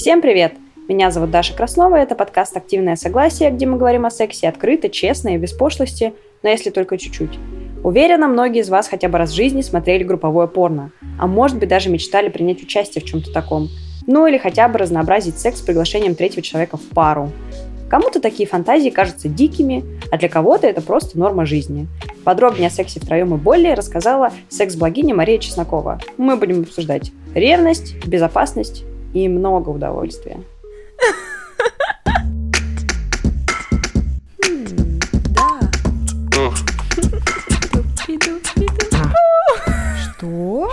Всем привет! Меня зовут Даша Краснова, это подкаст «Активное согласие», где мы говорим о сексе открыто, честно и без пошлости, но если только чуть-чуть. Уверена, многие из вас хотя бы раз в жизни смотрели групповое порно, а может быть даже мечтали принять участие в чем-то таком. Ну или хотя бы разнообразить секс с приглашением третьего человека в пару. Кому-то такие фантазии кажутся дикими, а для кого-то это просто норма жизни. Подробнее о сексе втроем и более рассказала секс-блогиня Мария Чеснокова. Мы будем обсуждать ревность, безопасность и много удовольствия. Что?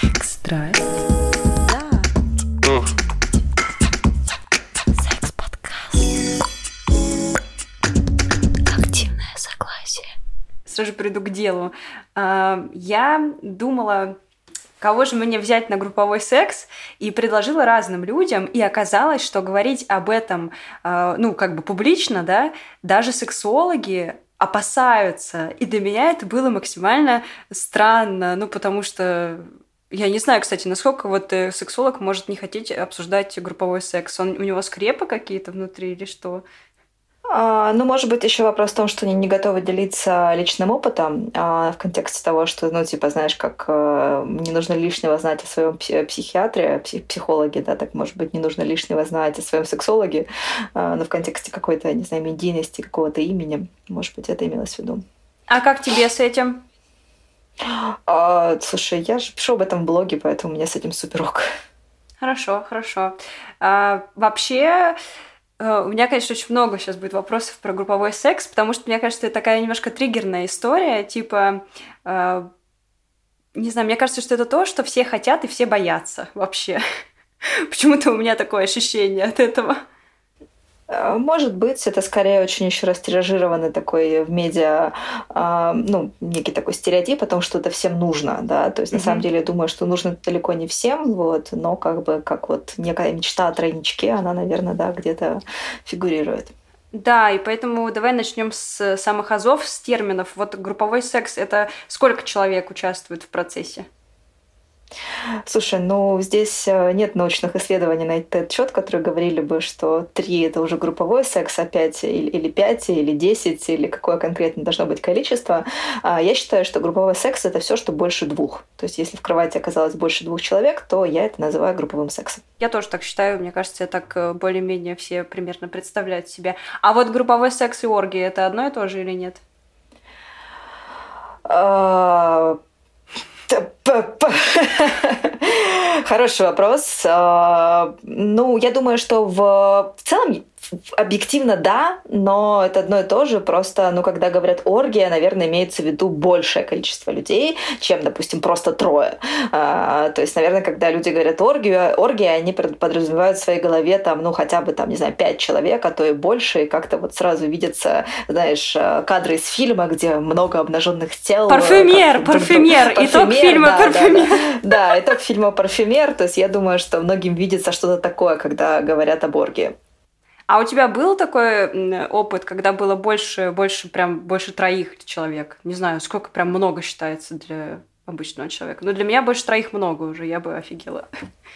Секс. Здрасте. Активное согласие. Сразу приду к делу. А, Я думала, кого же мне взять на групповой секс, и предложила разным людям, и оказалось, что говорить об этом, а, ну, как бы публично, да, даже сексологи опасаются. И для меня это было максимально странно, ну, потому что я не знаю, кстати, насколько вот э, сексолог может не хотеть обсуждать групповой секс. Он, у него скрепы какие-то внутри или что? А, ну, может быть, еще вопрос в том, что они не готовы делиться личным опытом а, в контексте того, что, ну, типа, знаешь, как а, не нужно лишнего знать о своем психиатре, псих, психологе, да, так, может быть, не нужно лишнего знать о своем сексологе, а, но в контексте какой-то, не знаю, медийности, какого-то имени, может быть, это имелось в виду. А как тебе с этим? А, слушай, я же пишу об этом в блоге, поэтому у меня с этим суперок. Хорошо, хорошо. А, вообще, э, у меня, конечно, очень много сейчас будет вопросов про групповой секс, потому что, мне кажется, это такая немножко триггерная история, типа, э, не знаю, мне кажется, что это то, что все хотят и все боятся вообще. Почему-то у меня такое ощущение от этого. Э, может быть, это скорее очень еще раз тиражированный такой в медиа, э, ну, некий такой стереотип о том, что это всем нужно, да, то есть mm-hmm. на самом деле я думаю, что нужно далеко не всем, вот, но как бы как вот некая мечта о тройничке, она, наверное, да, где-то фигурирует. Да, и поэтому давай начнем с самых азов, с терминов. Вот групповой секс – это сколько человек участвует в процессе? Слушай, ну здесь э, нет научных исследований на этот счет, которые говорили бы, что три это уже групповой секс, а пять или пять, или десять, или какое конкретно должно быть количество. А я считаю, что групповой секс это все, что больше двух. То есть если в кровати оказалось больше двух человек, то я это называю групповым сексом. Я тоже так считаю, мне кажется, так э, более-менее все примерно представляют себе. А вот групповой секс и оргии это одно и то же или нет? Хороший вопрос. А, ну, я думаю, что в целом Объективно да, но это одно и то же. Просто, ну, когда говорят оргия, наверное, имеется в виду большее количество людей, чем, допустим, просто трое. А, то есть, наверное, когда люди говорят оргию, оргия, они подразумевают в своей голове там, ну, хотя бы там, не знаю, пять человек, а то и больше, и как-то вот сразу видятся, знаешь, кадры из фильма, где много обнаженных тел. Парфюмер, как, парфюмер, парфюмер, итог фильма да, парфюмер. Да, да. да, итог фильма парфюмер. То есть я думаю, что многим видится что-то такое, когда говорят об оргии. А у тебя был такой опыт, когда было больше, больше прям больше троих человек? Не знаю, сколько прям много считается для обычного человека. Но для меня больше троих много уже, я бы офигела.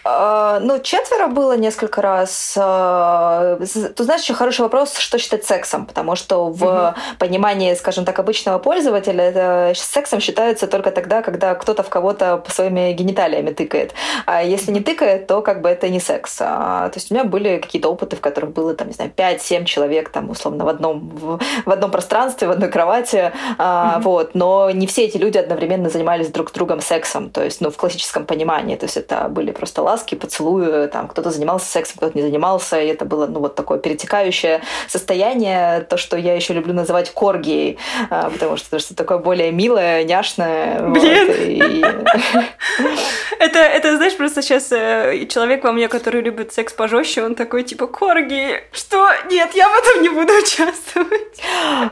А, ну, четверо было несколько раз. А, ты знаешь, еще хороший вопрос, что считать сексом, потому что в угу. понимании, скажем так, обычного пользователя это сексом считается только тогда, когда кто-то в кого-то по своими гениталиями тыкает. А если не тыкает, то как бы это не секс. А, то есть у меня были какие-то опыты, в которых было, там, не знаю, 5-7 человек, там, условно, в одном, в, в одном пространстве, в одной кровати, угу. вот, но не все эти люди одновременно занимались друг с другом сексом, то есть, ну, в классическом понимании, то есть это были просто ласки, поцелуи, там кто-то занимался сексом, кто-то не занимался, и это было, ну, вот такое перетекающее состояние, то, что я еще люблю называть коргией, а, потому что это такое более милое, няшное. Блин! Это, это, знаешь, просто сейчас э, человек во мне, который любит секс пожестче, он такой, типа, корги, что? Нет, я в этом не буду участвовать.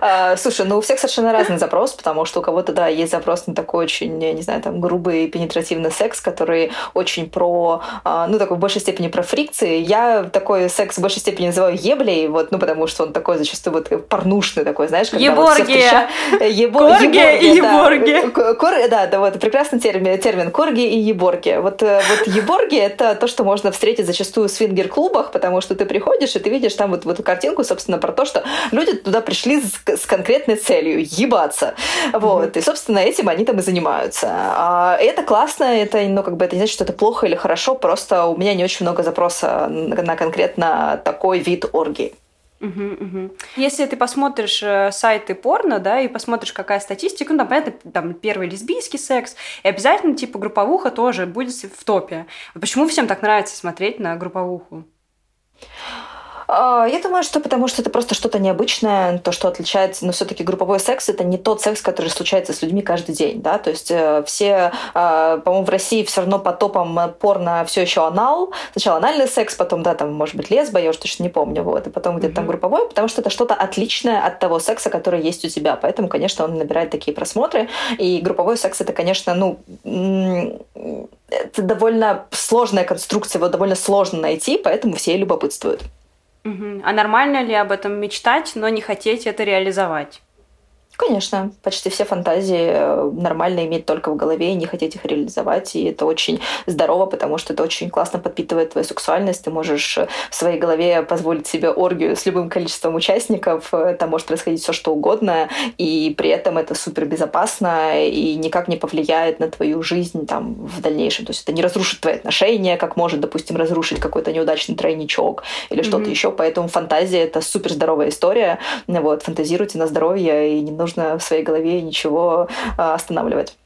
А, слушай, ну у всех совершенно разный запрос, потому что у кого-то, да, есть запрос на такой очень я не знаю, там, грубый пенетративный секс, который очень про, а, ну, такой в большей степени про фрикции. Я такой секс в большей степени называю еблей, вот, ну, потому что он такой зачастую вот порнушный такой, знаешь, когда Еборгия! Вот встреча... Ебо... Корги и еборги. Да. Кор... да, да, вот прекрасный термин, термин корги и еборги. Вот, э, вот еборги — это то, что можно встретить зачастую в свингер-клубах, потому что ты приходишь, и ты видишь там вот, вот эту картинку, собственно, про то, что люди туда пришли с, с конкретной целью — ебаться. Вот. Mm-hmm. И, собственно, этим они там и занимаются. А это классно, это, ну, как бы, это не значит, что это плохо или хорошо, просто у меня не очень много запроса на конкретно такой вид оргии. Угу, угу. Если ты посмотришь э, сайты порно, да, и посмотришь, какая статистика, ну, там, понятно, там первый лесбийский секс, и обязательно, типа, групповуха тоже будет в топе. Почему всем так нравится смотреть на групповуху? А, я думаю, что потому что это просто что-то необычное, то, что отличается, но все-таки групповой секс это не тот секс, который случается с людьми каждый день, да, то есть э, все, а, по-моему, в России все равно по топам порно все еще анал, сначала анальный секс, потом, да, там, может быть, лесба, я уже точно не помню, вот, и потом где-то там групповой, потому что это что-то отличное от того секса, который есть у тебя, поэтому, конечно, он набирает такие просмотры, и групповой секс это, конечно, ну, это довольно сложная конструкция, его довольно сложно найти, поэтому все любопытствуют. Угу. А нормально ли об этом мечтать, но не хотеть это реализовать? Конечно, почти все фантазии э, нормально иметь только в голове и не хотеть их реализовать. И это очень здорово, потому что это очень классно подпитывает твою сексуальность. Ты можешь э, в своей голове позволить себе оргию с любым количеством участников. Там может происходить все что угодно. И при этом это супер безопасно и никак не повлияет на твою жизнь там, в дальнейшем. То есть это не разрушит твои отношения, как может, допустим, разрушить какой-то неудачный тройничок или mm-hmm. что-то еще. Поэтому фантазия — это супер здоровая история. Вот, фантазируйте на здоровье и не нужно нужно в своей голове ничего а, останавливать.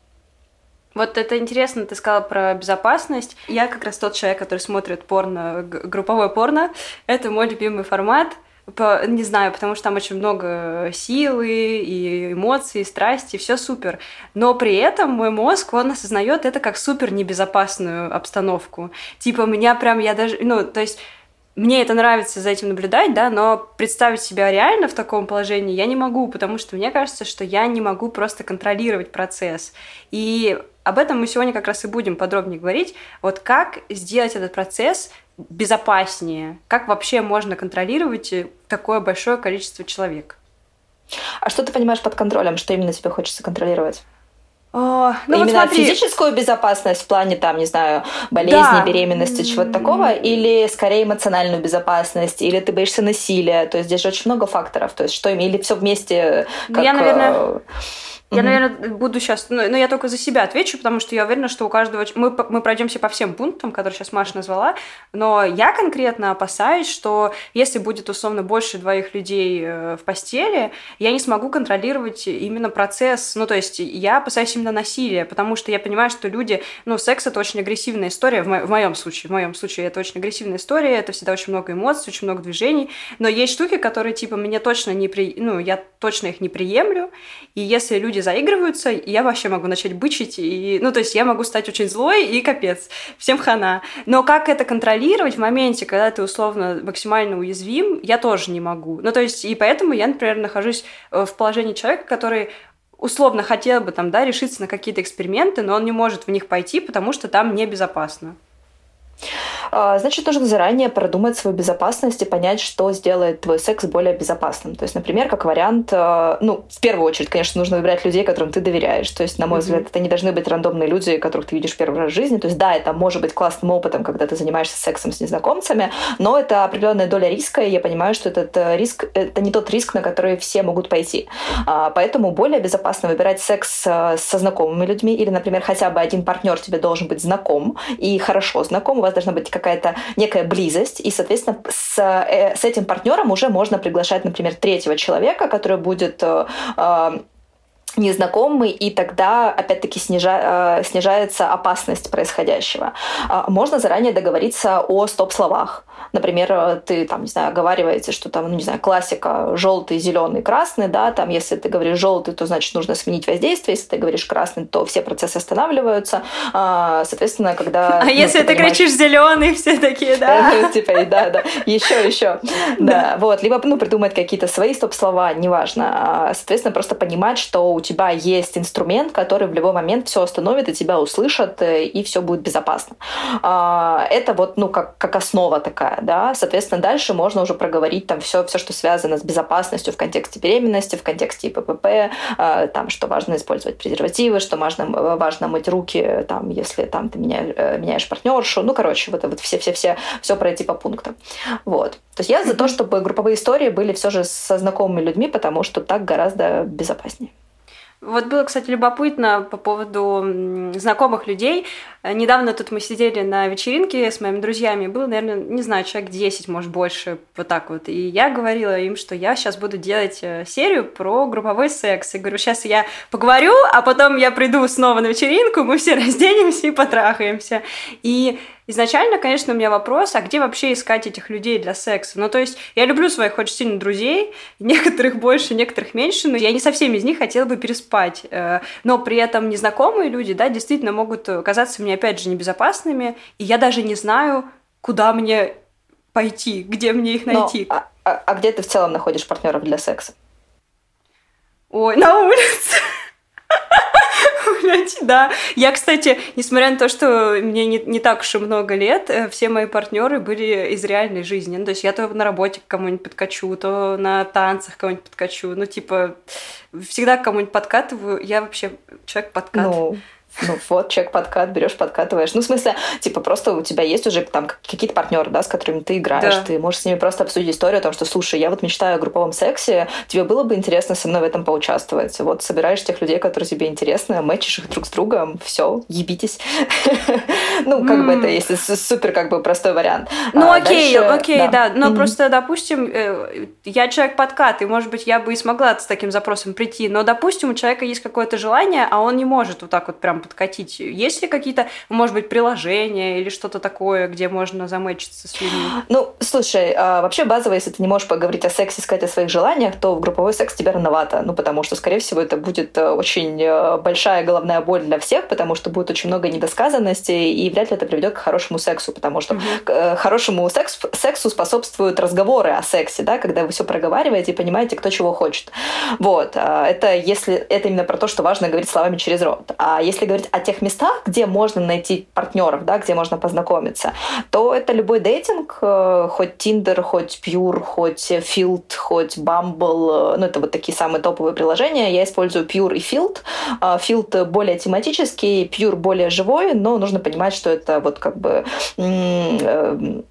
Вот это интересно, ты сказала про безопасность. Я как раз тот человек, который смотрит порно, групповое порно. Это мой любимый формат. По, не знаю, потому что там очень много силы и эмоций, и страсти, все супер. Но при этом мой мозг, он осознает это как супер небезопасную обстановку. Типа, меня прям, я даже, ну, то есть мне это нравится за этим наблюдать, да, но представить себя реально в таком положении я не могу, потому что мне кажется, что я не могу просто контролировать процесс. И об этом мы сегодня как раз и будем подробнее говорить. Вот как сделать этот процесс безопаснее? Как вообще можно контролировать такое большое количество человек? А что ты понимаешь под контролем? Что именно тебе хочется контролировать? О, ну Именно вот смотри. физическую безопасность в плане, там, не знаю, болезни, да. беременности, чего-то такого, или скорее эмоциональную безопасность, или ты боишься насилия. То есть здесь же очень много факторов. То есть что или все вместе. Как, я, наверное, я, наверное, буду сейчас, но, но я только за себя отвечу, потому что я уверена, что у каждого мы мы пройдемся по всем пунктам, которые сейчас Маша назвала, но я конкретно опасаюсь, что если будет условно больше двоих людей э, в постели, я не смогу контролировать именно процесс, ну то есть я опасаюсь именно насилия, потому что я понимаю, что люди, ну секс это очень агрессивная история в, мо- в моем случае, в моем случае это очень агрессивная история, это всегда очень много эмоций, очень много движений, но есть штуки, которые типа мне точно не при, ну я точно их не приемлю, и если люди люди заигрываются, и я вообще могу начать бычить, и, ну, то есть я могу стать очень злой, и капец, всем хана. Но как это контролировать в моменте, когда ты условно максимально уязвим, я тоже не могу. Ну, то есть, и поэтому я, например, нахожусь э, в положении человека, который условно хотел бы там, да, решиться на какие-то эксперименты, но он не может в них пойти, потому что там небезопасно. А, значит, нужно заранее продумать свою безопасность и понять, что сделает твой секс более безопасным. То есть, например, как вариант, э, ну, в первую очередь, конечно, нужно выбирать людей, которым ты доверяешь. То есть, на мой mm-hmm. взгляд, это не должны быть рандомные люди, которых ты видишь первый раз в жизни. То есть, да, это может быть классным опытом, когда ты занимаешься сексом с незнакомцами, но это определенная доля риска, и я понимаю, что этот э, риск, это не тот риск, на который все могут пойти. А, поэтому более безопасно выбирать секс э, со знакомыми людьми, или, например, хотя бы один партнер тебе должен быть знаком и хорошо знаком, у вас должна быть какая-то некая близость, и, соответственно, с, э, с этим партнером уже можно приглашать, например, третьего человека, который будет э, э, незнакомый, и тогда, опять-таки, снижа, снижается опасность происходящего. Можно заранее договориться о стоп-словах. Например, ты там, не знаю, оговариваете, что там, ну, не знаю, классика желтый, зеленый, красный, да, там, если ты говоришь желтый, то значит нужно сменить воздействие, если ты говоришь красный, то все процессы останавливаются. А, соответственно, когда... А ну, если ты, ты понимаешь... кричишь зеленый, все такие, да? Типа, да, да, еще, еще. Да, вот, либо, ну, придумать какие-то свои стоп-слова, неважно. А, соответственно, просто понимать, что у тебя есть инструмент, который в любой момент все остановит и тебя услышат, э, и все будет безопасно. А, это вот, ну, как, как основа такая, да. Соответственно, дальше можно уже проговорить там все, все, что связано с безопасностью в контексте беременности, в контексте ИППП, а, там, что важно использовать презервативы, что важно, важно мыть руки, там, если там ты меняешь, э, меняешь партнершу. Ну, короче, вот, вот все-все-все, все пройти по пунктам. Вот. То есть я за то, чтобы групповые истории были все же со знакомыми людьми, потому что так гораздо безопаснее. Вот было, кстати, любопытно по поводу знакомых людей. Недавно тут мы сидели на вечеринке с моими друзьями. Было, наверное, не знаю, человек 10, может, больше, вот так вот. И я говорила им, что я сейчас буду делать э, серию про групповой секс. И говорю, сейчас я поговорю, а потом я приду снова на вечеринку, мы все разденемся и потрахаемся. И Изначально, конечно, у меня вопрос, а где вообще искать этих людей для секса? Ну, то есть, я люблю своих очень сильно друзей, некоторых больше, некоторых меньше, но я не со всеми из них хотела бы переспать. Э, но при этом незнакомые люди, да, действительно могут казаться мне, опять же, небезопасными, и я даже не знаю, куда мне пойти, где мне их найти. Но, а, а, а где ты в целом находишь партнеров для секса? Ой, на улице гулять, да. Я, кстати, несмотря на то, что мне не, не так уж и много лет, э, все мои партнеры были из реальной жизни. Ну, то есть я то на работе к кому-нибудь подкачу, то на танцах кому-нибудь подкачу. Ну, типа, всегда к кому-нибудь подкатываю. Я вообще человек подкат. Ну, ну вот, человек подкат, берешь, подкатываешь. Ну, в смысле, типа, просто у тебя есть уже там какие-то партнеры, да, с которыми ты играешь. Да. Ты можешь с ними просто обсудить историю о том, что, слушай, я вот мечтаю о групповом сексе, тебе было бы интересно со мной в этом поучаствовать. Вот собираешь тех людей, которые тебе интересны, мэчишь их друг с другом, все, ебитесь. Ну, как бы это, если супер как бы простой вариант. Ну, а окей, окей, да. Но просто, допустим, э, я человек подкат, и, может быть, я бы и смогла с таким запросом прийти, но, допустим, у человека есть какое-то желание, а он не может вот так вот прям подкатить? Есть ли какие-то, может быть, приложения или что-то такое, где можно замечиться с людьми? Ну, слушай, а, вообще базово, если ты не можешь поговорить о сексе, сказать о своих желаниях, то в групповой секс тебе рановато. Ну, потому что, скорее всего, это будет э, очень э, большая головная боль для всех, потому что будет очень много недосказанности, и вряд ли это приведет к хорошему сексу, потому что mm-hmm. хорошему секс, сексу способствуют разговоры о сексе, да, когда вы все проговариваете и понимаете, кто чего хочет. Вот. А, это если это именно про то, что важно говорить словами через рот. А если говорить говорить о тех местах, где можно найти партнеров, да, где можно познакомиться, то это любой дейтинг, э, хоть Tinder, хоть Pure, хоть Field, хоть Bumble, э, ну это вот такие самые топовые приложения. Я использую Pure и Field. А, Field более тематический, Pure более живой, но нужно понимать, что это вот как бы э,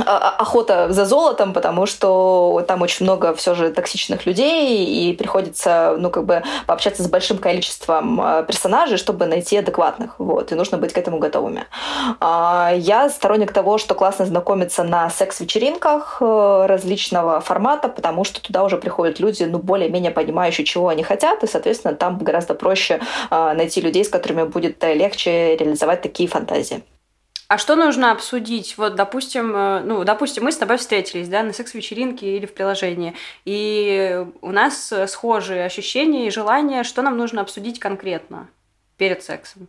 охота за золотом, потому что там очень много все же токсичных людей, и приходится, ну, как бы пообщаться с большим количеством а, персонажей, чтобы найти адекватных, вот, и нужно быть к этому готовыми. Я сторонник того, что классно знакомиться на секс-вечеринках э, различного формата, потому что туда уже приходят люди, ну, более-менее понимающие, чего они хотят, и, соответственно, там гораздо проще найти людей, с которыми будет легче реализовать такие фантазии. А что нужно обсудить? Вот, допустим, э, ну, допустим, мы с тобой встретились, да, на секс-вечеринке или в приложении, и у нас схожие ощущения и желания, что нам нужно обсудить конкретно перед сексом?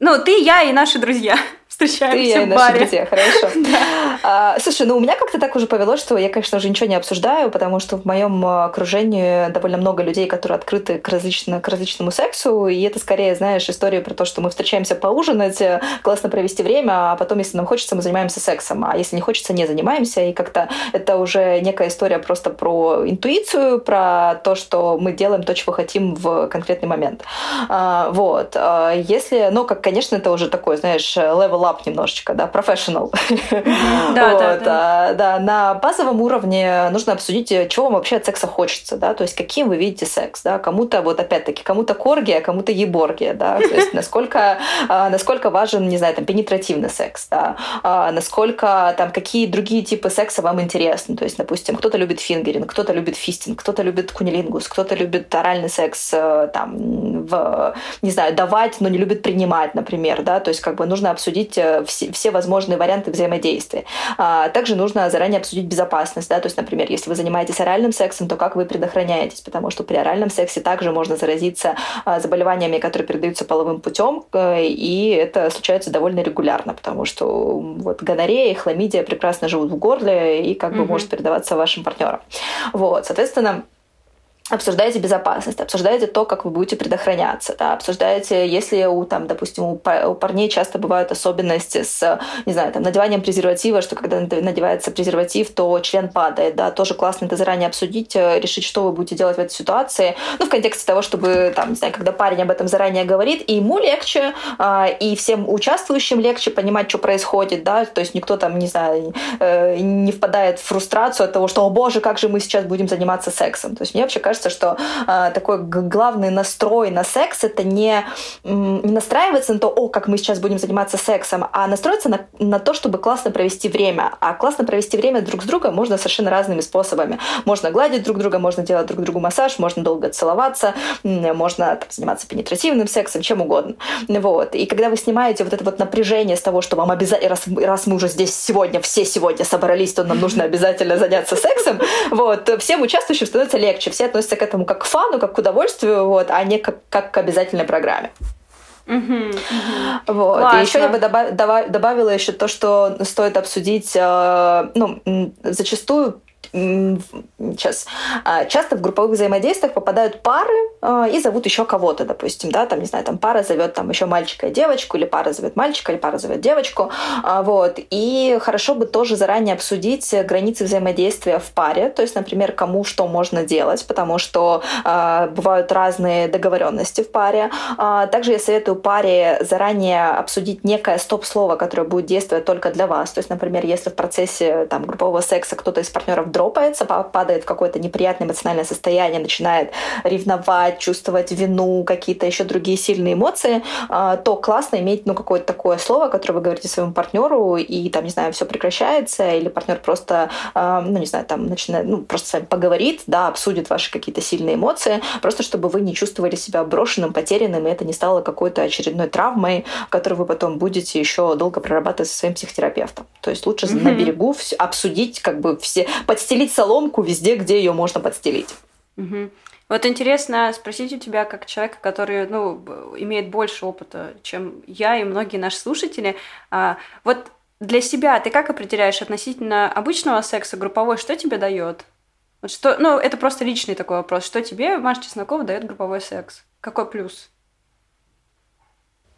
Ну, ты, я и наши друзья встречаемся Ты, я в баре. друзья, хорошо. а, слушай, ну у меня как-то так уже повелось, что я, конечно же, ничего не обсуждаю, потому что в моем окружении довольно много людей, которые открыты к, различно, к различному сексу, и это скорее, знаешь, история про то, что мы встречаемся поужинать, э, классно провести время, а потом, если нам хочется, мы занимаемся сексом, а если не хочется, не занимаемся, и как-то это уже некая история просто про интуицию, про то, что мы делаем то, чего хотим в конкретный момент. А, вот. А, если, ну, как, конечно, это уже такой, знаешь, level up немножечко, да, professional. Да, вот, да, да. да, на базовом уровне нужно обсудить, чего вам вообще от секса хочется, да, то есть каким вы видите секс, да, кому-то вот опять-таки, кому-то коргия, кому-то еборгия, да, то есть насколько, а, насколько важен, не знаю, там, пенетративный секс, да, а, насколько там, какие другие типы секса вам интересны, то есть, допустим, кто-то любит фингеринг, кто-то любит фистинг, кто-то любит кунилингус, кто-то любит оральный секс, э, там, в, не знаю, давать, но не любит принимать, например, да, то есть как бы нужно обсудить э, все, все возможные варианты взаимодействия. А, также нужно заранее обсудить безопасность, да, то есть, например, если вы занимаетесь оральным сексом, то как вы предохраняетесь, потому что при оральном сексе также можно заразиться а, заболеваниями, которые передаются половым путем, э, и это случается довольно регулярно, потому что вот гонорея и хламидия прекрасно живут в горле и как бы mm-hmm. может передаваться вашим партнерам. Вот, соответственно, обсуждаете безопасность, обсуждаете то, как вы будете предохраняться, да, обсуждаете, если у, там, допустим, у, парней часто бывают особенности с, не знаю, там, надеванием презерватива, что когда надевается презерватив, то член падает, да, тоже классно это заранее обсудить, э, решить, что вы будете делать в этой ситуации, ну, в контексте того, чтобы, там, не знаю, когда парень об этом заранее говорит, и ему легче, а, и всем участвующим легче понимать, что происходит, да, то есть никто там, не знаю, э, не впадает в фрустрацию от того, что, о боже, как же мы сейчас будем заниматься сексом, то есть мне вообще кажется, кажется, что э, такой главный настрой на секс это не, не настраиваться на то, о, как мы сейчас будем заниматься сексом, а настроиться на, на то, чтобы классно провести время. А классно провести время друг с другом можно совершенно разными способами. Можно гладить друг друга, можно делать друг другу массаж, можно долго целоваться, можно там, заниматься пенетративным сексом, чем угодно. Вот. И когда вы снимаете вот это вот напряжение с того, что вам обязательно, раз, раз мы уже здесь сегодня, все сегодня собрались, то нам нужно обязательно заняться сексом, вот, всем участвующим становится легче, все относятся относятся к этому как к фану, как к удовольствию, вот, а не как, как к обязательной программе. Uh-huh, Вот. Классно. И еще я бы добав, добавила еще то, что стоит обсудить, э, ну, зачастую сейчас а, часто в групповых взаимодействиях попадают пары а, и зовут еще кого-то, допустим, да, там, не знаю, там пара зовет там еще мальчика и девочку, или пара зовет мальчика, или пара зовет девочку, а, вот, и хорошо бы тоже заранее обсудить границы взаимодействия в паре, то есть, например, кому что можно делать, потому что бывают разные договоренности в паре. Также я советую паре заранее обсудить некое стоп-слово, которое будет действовать только для вас, то есть, например, если в процессе там группового секса кто-то из партнеров дропается, падает в какое-то неприятное эмоциональное состояние, начинает ревновать, чувствовать вину, какие-то еще другие сильные эмоции, а, то классно иметь ну, какое-то такое слово, которое вы говорите своему партнеру, и там, не знаю, все прекращается, или партнер просто, а, ну, не знаю, там начинает, ну, просто с вами поговорит, да, обсудит ваши какие-то сильные эмоции, просто чтобы вы не чувствовали себя брошенным, потерянным, и это не стало какой-то очередной травмой, которую вы потом будете еще долго прорабатывать со своим психотерапевтом. То есть лучше mm-hmm. на берегу обсудить как бы все, подстелить соломку везде, где ее можно подстелить. Угу. Вот интересно спросить у тебя, как человека, который ну, имеет больше опыта, чем я и многие наши слушатели, а, вот для себя ты как определяешь относительно обычного секса групповой, что тебе дает? Вот что, ну, это просто личный такой вопрос. Что тебе, Маша Чеснокова, дает групповой секс? Какой плюс?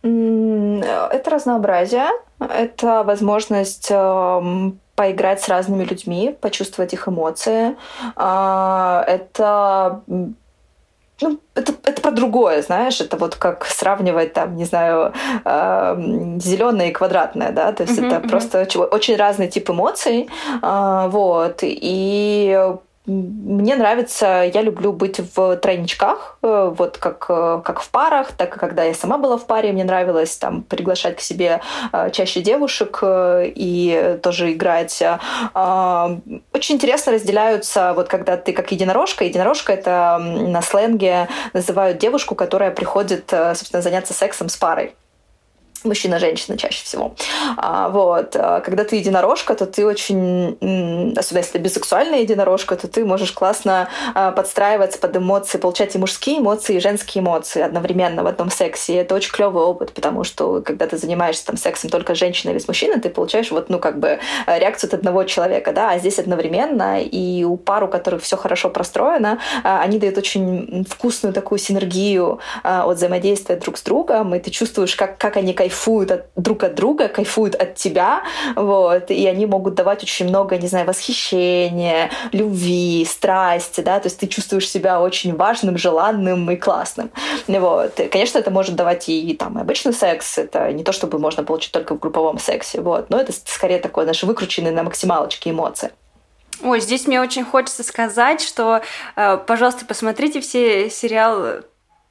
Это разнообразие, это возможность эм, поиграть с разными людьми, почувствовать их эмоции. А, это ну, это, это про другое, знаешь, это вот как сравнивать там, не знаю, э, зеленое и квадратное, да, то есть uh-huh, это uh-huh. просто очень разный тип эмоций, э, вот, и мне нравится, я люблю быть в тройничках, э, вот как, э, как в парах, так и когда я сама была в паре, мне нравилось там приглашать к себе э, чаще девушек и тоже играть. Очень интересно разделяются, вот когда ты как единорожка, единорожка это на сленге называют девушку, которая приходит, собственно, заняться сексом с парой мужчина-женщина чаще всего. А, вот. А, когда ты единорожка, то ты очень, особенно если ты бисексуальная единорожка, то ты можешь классно а, подстраиваться под эмоции, получать и мужские эмоции, и женские эмоции одновременно в одном сексе. И это очень клевый опыт, потому что когда ты занимаешься там сексом только с женщиной или с мужчиной, ты получаешь вот, ну, как бы реакцию от одного человека, да, а здесь одновременно, и у пар, у которых все хорошо простроено, они дают очень вкусную такую синергию от взаимодействия друг с другом, и ты чувствуешь, как, как они кайфуют кайфуют от, друг от друга, кайфуют от тебя, вот, и они могут давать очень много, не знаю, восхищения, любви, страсти, да, то есть ты чувствуешь себя очень важным, желанным и классным, вот. И, конечно, это может давать и, там и обычный секс, это не то, чтобы можно получить только в групповом сексе, вот, но это скорее такое наши выкрученные на максималочке эмоции. Ой, здесь мне очень хочется сказать, что, э, пожалуйста, посмотрите все сериалы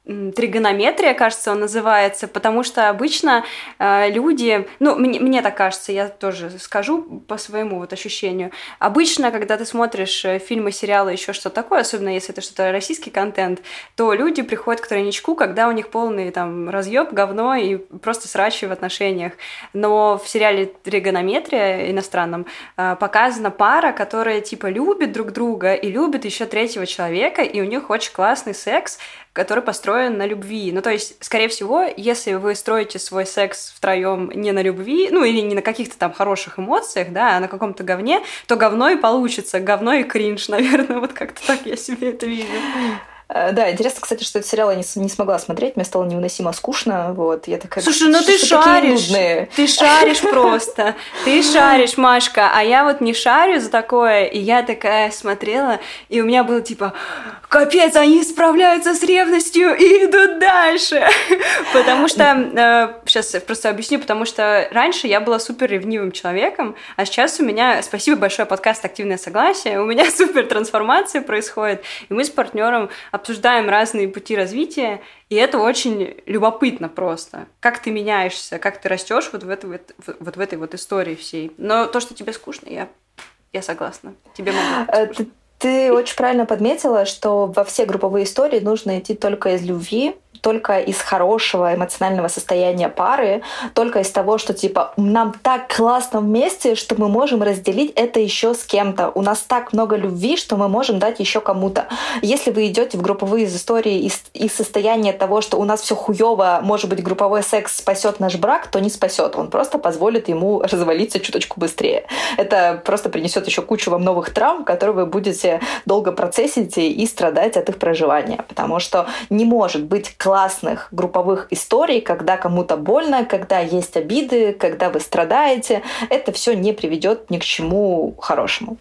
тригонометрия, кажется, он называется, потому что обычно э, люди, ну, мне, мне так кажется, я тоже скажу по своему вот ощущению, обычно, когда ты смотришь э, фильмы, сериалы, еще что-то такое, особенно если это что-то российский контент, то люди приходят к тройничку, когда у них полный там разъеб, говно и просто срачи в отношениях. Но в сериале тригонометрия иностранном э, показана пара, которая типа любит друг друга и любит еще третьего человека, и у них очень классный секс, который построен на любви. Ну, то есть, скорее всего, если вы строите свой секс втроем не на любви, ну, или не на каких-то там хороших эмоциях, да, а на каком-то говне, то говно и получится, говно и кринж, наверное, вот как-то так я себе это вижу. Э, да, интересно, кстати, что этот сериал я не, не смогла смотреть, мне стало невыносимо скучно. Вот, я такая, Слушай, ну ты шаришь, ты шаришь просто, ты шаришь, Машка, а я вот не шарю за такое, и я такая смотрела, и у меня было типа, капец, они справляются с ревностью и идут дальше. Потому что, э, сейчас просто объясню, потому что раньше я была супер ревнивым человеком, а сейчас у меня, спасибо большое, подкаст «Активное согласие», у меня супер трансформация происходит, и мы с партнером обсуждаем разные пути развития, и это очень любопытно просто. Как ты меняешься, как ты растешь вот в, этой, вот, вот в этой вот истории всей. Но то, что тебе скучно, я, я согласна. Тебе могу. Э, ты очень правильно подметила, что во все групповые истории нужно идти только из любви, только из хорошего эмоционального состояния пары, только из того, что типа нам так классно вместе, что мы можем разделить это еще с кем-то. У нас так много любви, что мы можем дать еще кому-то. Если вы идете в групповые истории из, из состояния того, что у нас все хуево, может быть, групповой секс спасет наш брак, то не спасет. Он просто позволит ему развалиться чуточку быстрее. Это просто принесет еще кучу вам новых травм, которые вы будете долго процессить и страдать от их проживания. Потому что не может быть классных групповых историй, когда кому-то больно, когда есть обиды, когда вы страдаете. Это все не приведет ни к чему хорошему.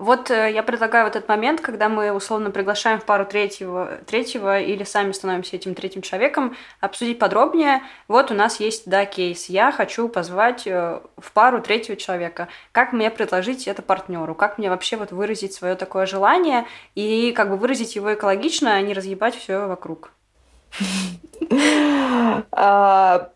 Вот э, я предлагаю вот этот момент, когда мы условно приглашаем в пару третьего, третьего или сами становимся этим третьим человеком, обсудить подробнее. Вот у нас есть, да, кейс. Я хочу позвать э, в пару третьего человека. Как мне предложить это партнеру? Как мне вообще вот выразить свое такое желание и как бы выразить его экологично, а не разъебать все вокруг? А,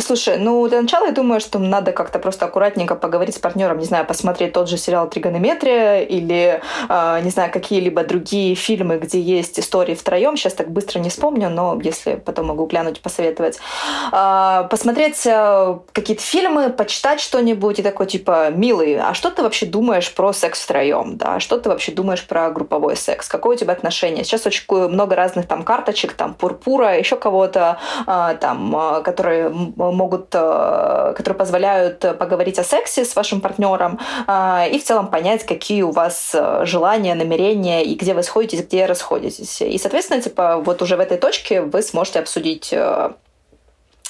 Слушай, ну для начала я думаю, что надо как-то просто аккуратненько поговорить с партнером, не знаю, посмотреть тот же сериал «Тригонометрия» или, э, не знаю, какие-либо другие фильмы, где есть истории втроем. Сейчас так быстро не вспомню, но если потом могу глянуть, посоветовать. Э, посмотреть э, какие-то фильмы, почитать что-нибудь и такой типа, милый, а что ты вообще думаешь про секс втроем? Да? Что ты вообще думаешь про групповой секс? Какое у тебя отношение? Сейчас очень много разных там карточек, там пурпура, еще кого-то, э, там, э, которые могут, э, которые позволяют поговорить о сексе с вашим партнером э, и в целом понять, какие у вас э, желания, намерения и где вы сходитесь, где расходитесь. И, соответственно, типа вот уже в этой точке вы сможете обсудить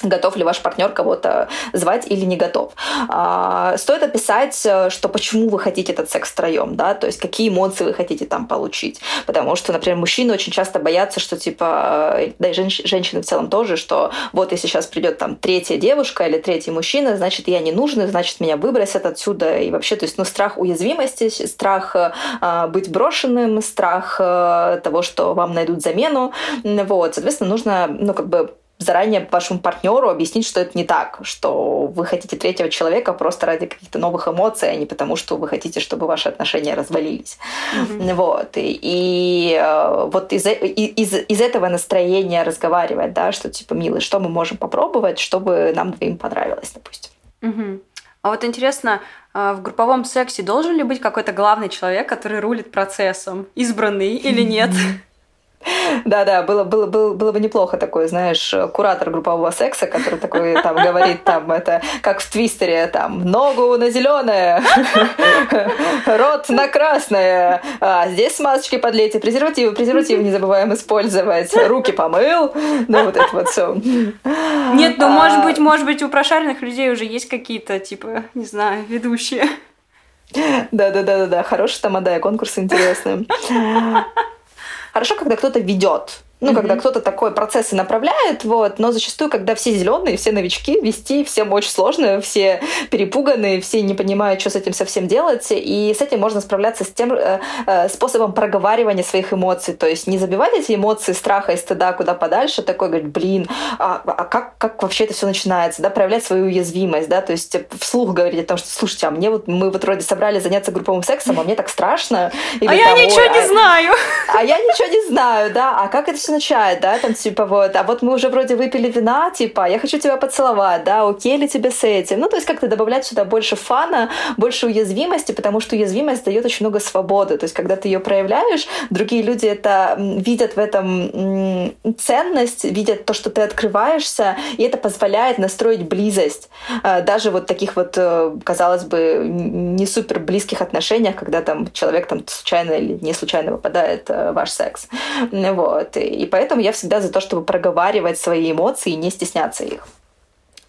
готов ли ваш партнер кого-то звать или не готов. А, стоит описать, э, что почему вы хотите этот секс втроем, да, то есть какие эмоции вы хотите там получить. Потому что, например, мужчины очень часто боятся, что типа, э, да и женщ- женщины в целом тоже, что вот если сейчас придет там третья девушка или третий мужчина, значит, я не нужна, значит, меня выбросят отсюда. И вообще, то есть, ну, страх уязвимости, страх э, быть брошенным, страх того, что вам найдут замену. Вот, соответственно, нужно, ну, как бы заранее вашему партнеру объяснить, что это не так, что вы хотите третьего человека просто ради каких-то новых эмоций, а не потому, что вы хотите, чтобы ваши отношения развалились. Mm-hmm. Вот. И, и э, вот из, из, из этого настроения разговаривать, да, что типа, милый, что мы можем попробовать, чтобы нам двоим понравилось, допустим. Mm-hmm. А вот интересно, э, в групповом сексе должен ли быть какой-то главный человек, который рулит процессом, избранный или нет? Mm-hmm. Да-да, было, было, было, было бы неплохо такой, знаешь, куратор группового секса, который такой там говорит, там, это как в Твистере, там, ногу на зеленое, рот на красное, а здесь смазочки подлейте, презервативы, презервативы не забываем использовать, руки помыл, ну вот это вот все. Нет, ну может а быть, может быть, у прошаренных людей уже есть какие-то, типа, не знаю, ведущие. Да-да-да-да-да, хороший тамада, конкурс интересный. Хорошо, когда кто-то ведет ну, mm-hmm. когда кто-то такой процессы направляет, вот, но зачастую, когда все зеленые, все новички, вести всем очень сложно, все перепуганные, все не понимают, что с этим совсем делать, и с этим можно справляться с тем э, э, способом проговаривания своих эмоций, то есть не забивать эти эмоции страха и стыда куда подальше, такой говорить, блин, а, а как, как вообще это все начинается, да, проявлять свою уязвимость, да, то есть вслух говорить о том, что, слушайте, а мне вот, мы вот вроде собрались заняться групповым сексом, а мне так страшно. Или, а там, я ничего не а, знаю. А я ничего не знаю, да, а как это начать, да, там, типа, вот, а вот мы уже вроде выпили вина, типа, я хочу тебя поцеловать, да, окей ли тебе с этим? Ну, то есть как-то добавлять сюда больше фана, больше уязвимости, потому что уязвимость дает очень много свободы. То есть когда ты ее проявляешь, другие люди это видят в этом ценность, видят то, что ты открываешься, и это позволяет настроить близость. А, даже вот таких вот, э, казалось бы, не супер близких отношениях, когда там человек там случайно или не случайно попадает э, в ваш секс. Вот. И поэтому я всегда за то, чтобы проговаривать свои эмоции и не стесняться их.